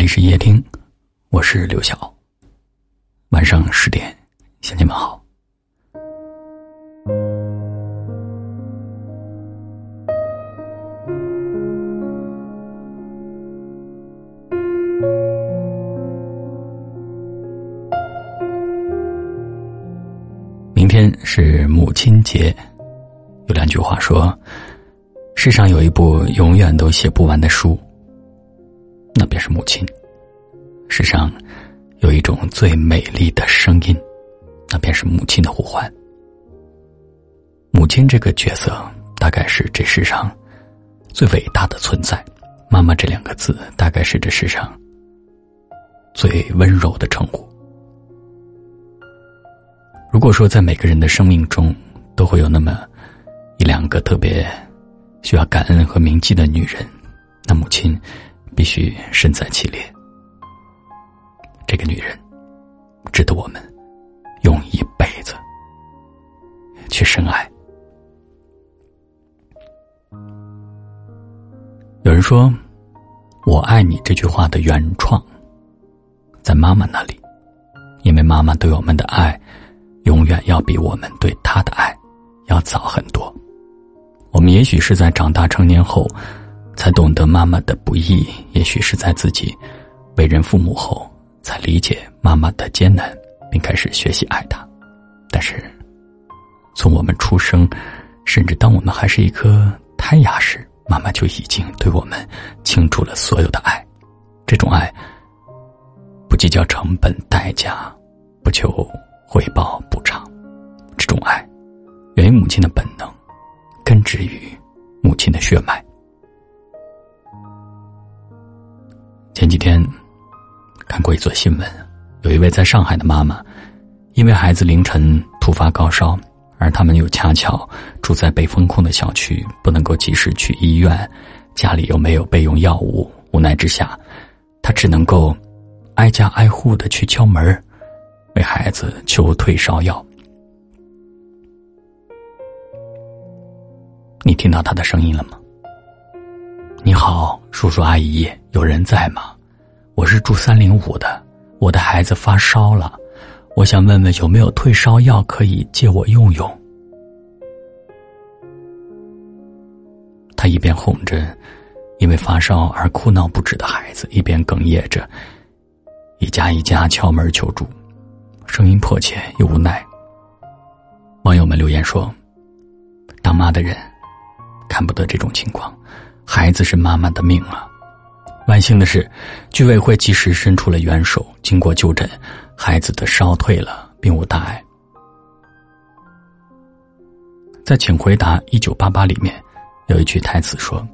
里是夜听，我是刘晓。晚上十点，向你们好。明天是母亲节，有两句话说：世上有一部永远都写不完的书。那便是母亲。世上有一种最美丽的声音，那便是母亲的呼唤。母亲这个角色，大概是这世上最伟大的存在。妈妈这两个字，大概是这世上最温柔的称呼。如果说在每个人的生命中都会有那么一两个特别需要感恩和铭记的女人，那母亲。必须身在其列。这个女人，值得我们用一辈子去深爱。有人说：“我爱你”这句话的原创在妈妈那里，因为妈妈对我们的爱，永远要比我们对她的爱要早很多。我们也许是在长大成年后。才懂得妈妈的不易，也许是在自己为人父母后，才理解妈妈的艰难，并开始学习爱她。但是，从我们出生，甚至当我们还是一颗胎芽时，妈妈就已经对我们倾注了所有的爱。这种爱，不计较成本代价，不求回报补偿。这种爱，源于母亲的本能，根植于母亲的血脉。前几天看过一则新闻，有一位在上海的妈妈，因为孩子凌晨突发高烧，而他们又恰巧住在被封控的小区，不能够及时去医院，家里又没有备用药物，无奈之下，她只能够挨家挨户的去敲门，为孩子求退烧药。你听到他的声音了吗？你好，叔叔阿姨，有人在吗？我是住三零五的，我的孩子发烧了，我想问问有没有退烧药可以借我用用。他一边哄着因为发烧而哭闹不止的孩子，一边哽咽着一家一家敲门求助，声音迫切又无奈。网友们留言说：“当妈的人看不得这种情况。”孩子是妈妈的命啊！万幸的是，居委会及时伸出了援手，经过就诊，孩子的烧退了，并无大碍。在《请回答一九八八》里面，有一句台词说：“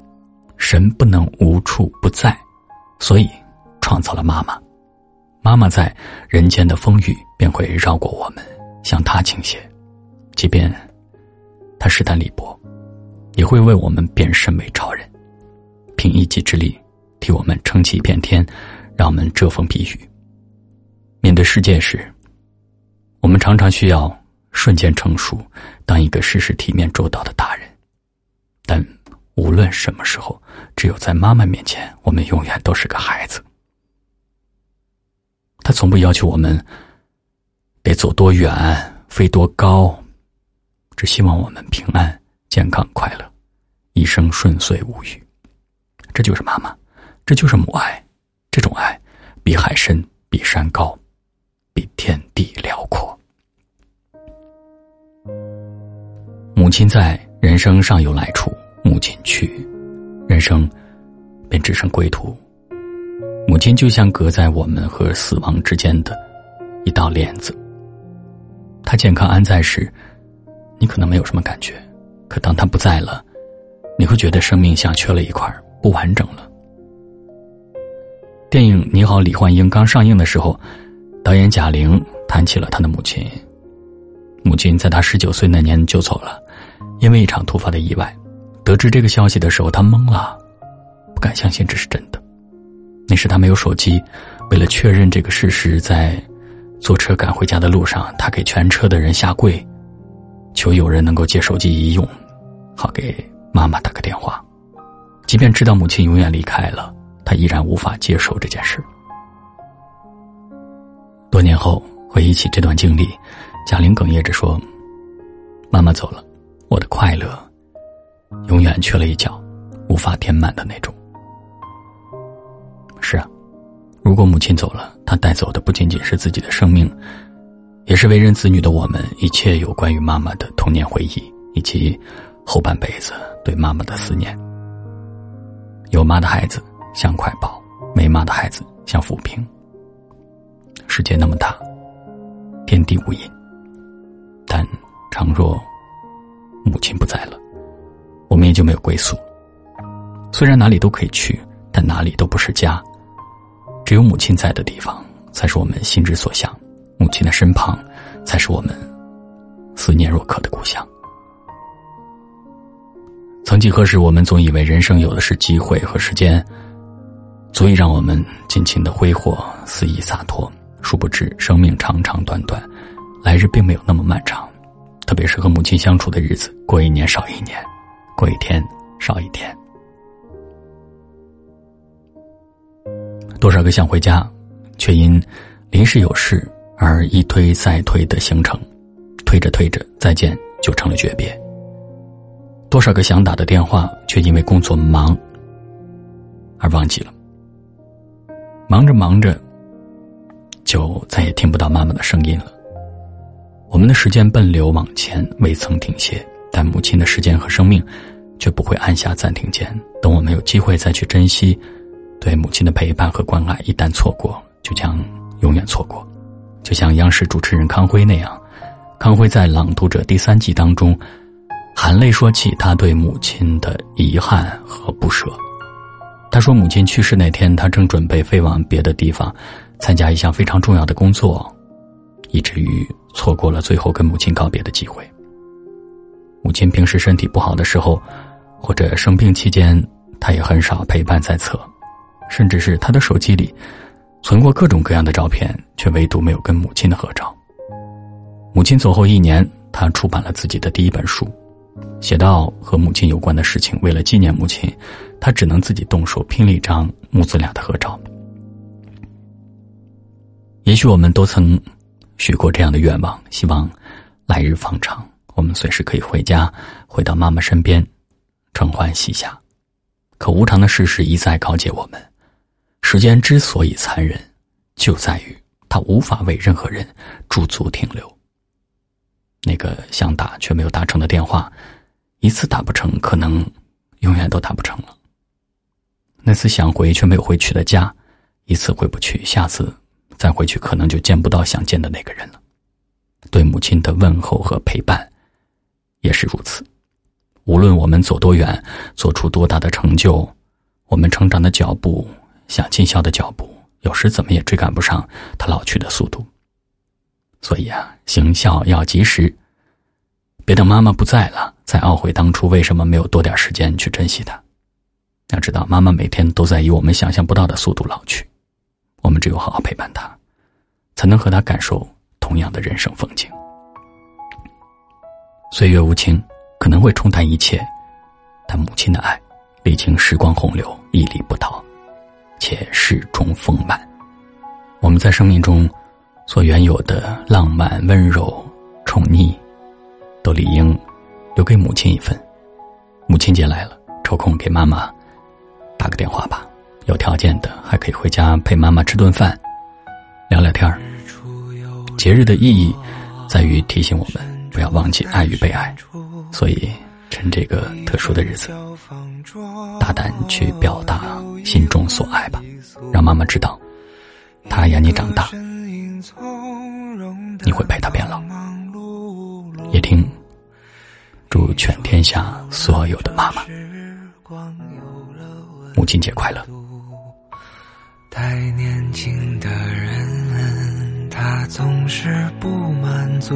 神不能无处不在，所以创造了妈妈。妈妈在人间的风雨便会绕过我们，向她倾斜，即便她势单力薄，也会为我们变身为超人。”凭一己之力，替我们撑起一片天，让我们遮风避雨。面对世界时，我们常常需要瞬间成熟，当一个事事体面周到的大人。但无论什么时候，只有在妈妈面前，我们永远都是个孩子。他从不要求我们得走多远、飞多高，只希望我们平安、健康、快乐，一生顺遂无虞。这就是妈妈，这就是母爱，这种爱比海深，比山高，比天地辽阔。母亲在，人生尚有来处；母亲去，人生便只剩归途。母亲就像隔在我们和死亡之间的一道帘子。她健康安在时，你可能没有什么感觉；可当她不在了，你会觉得生命像缺了一块不完整了。电影《你好，李焕英》刚上映的时候，导演贾玲谈起了她的母亲。母亲在她十九岁那年就走了，因为一场突发的意外。得知这个消息的时候，她懵了，不敢相信这是真的。那时她没有手机，为了确认这个事实，在坐车赶回家的路上，她给全车的人下跪，求有人能够借手机一用，好给妈妈打个电话。即便知道母亲永远离开了，他依然无法接受这件事。多年后回忆起这段经历，贾玲哽咽着说：“妈妈走了，我的快乐永远缺了一角，无法填满的那种。”是啊，如果母亲走了，她带走的不仅仅是自己的生命，也是为人子女的我们一切有关于妈妈的童年回忆，以及后半辈子对妈妈的思念。有妈的孩子像块宝，没妈的孩子像浮萍。世界那么大，天地无垠。但倘若母亲不在了，我们也就没有归宿。虽然哪里都可以去，但哪里都不是家。只有母亲在的地方，才是我们心之所向；母亲的身旁，才是我们思念若渴的故乡。曾几何时，我们总以为人生有的是机会和时间，足以让我们尽情的挥霍、肆意洒脱。殊不知，生命长长短短，来日并没有那么漫长。特别是和母亲相处的日子，过一年少一年，过一天少一天。多少个想回家，却因临时有事而一推再推的行程，推着推着，再见就成了诀别。多少个想打的电话，却因为工作忙而忘记了。忙着忙着。就再也听不到妈妈的声音了。我们的时间奔流往前，未曾停歇，但母亲的时间和生命，却不会按下暂停键。等我们有机会再去珍惜，对母亲的陪伴和关爱，一旦错过，就将永远错过。就像央视主持人康辉那样，康辉在《朗读者》第三季当中，含泪说起他对母亲的遗憾和不舍。他说，母亲去世那天，他正准备飞往别的地方。参加一项非常重要的工作，以至于错过了最后跟母亲告别的机会。母亲平时身体不好的时候，或者生病期间，他也很少陪伴在侧，甚至是他的手机里存过各种各样的照片，却唯独没有跟母亲的合照。母亲走后一年，他出版了自己的第一本书，写到和母亲有关的事情。为了纪念母亲，他只能自己动手拼了一张母子俩的合照。也许我们都曾许过这样的愿望，希望来日方长，我们随时可以回家，回到妈妈身边，承欢膝下。可无常的事实一再告诫我们：时间之所以残忍，就在于它无法为任何人驻足停留。那个想打却没有打成的电话，一次打不成，可能永远都打不成了。那次想回却没有回去的家，一次回不去，下次。再回去，可能就见不到想见的那个人了。对母亲的问候和陪伴，也是如此。无论我们走多远，做出多大的成就，我们成长的脚步，想尽孝的脚步，有时怎么也追赶不上他老去的速度。所以啊，行孝要及时，别等妈妈不在了，再懊悔当初为什么没有多点时间去珍惜她。要知道，妈妈每天都在以我们想象不到的速度老去。我们只有好好陪伴她，才能和他感受同样的人生风景。岁月无情，可能会冲淡一切，但母亲的爱，历经时光洪流，屹立不倒，且始终丰满。我们在生命中所原有的浪漫、温柔、宠溺，都理应留给母亲一份。母亲节来了，抽空给妈妈打个电话吧。有条件的，还可以回家陪妈妈吃顿饭，聊聊天儿。节日的意义，在于提醒我们不要忘记爱与被爱，所以趁这个特殊的日子，大胆去表达心中所爱吧，让妈妈知道，她养你长大，你会陪她变老。也听，祝全天下所有的妈妈，母亲节快乐。太年轻的人，他总是不满足，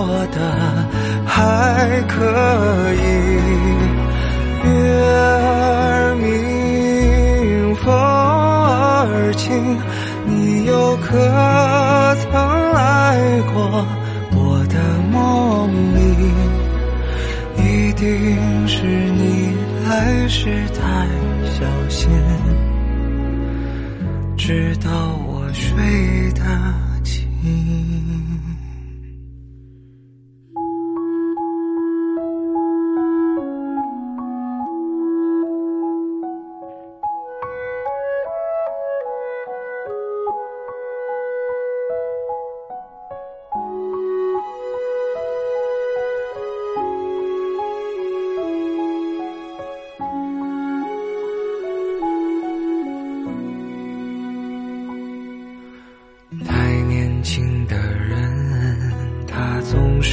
过得还可以。月儿明，风儿轻，你又可曾来过我的梦里？一定是你来时太小心，直到我睡得轻。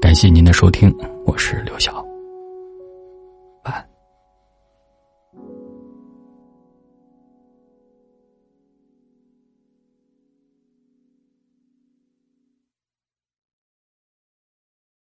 感谢您的收听，我是刘晓。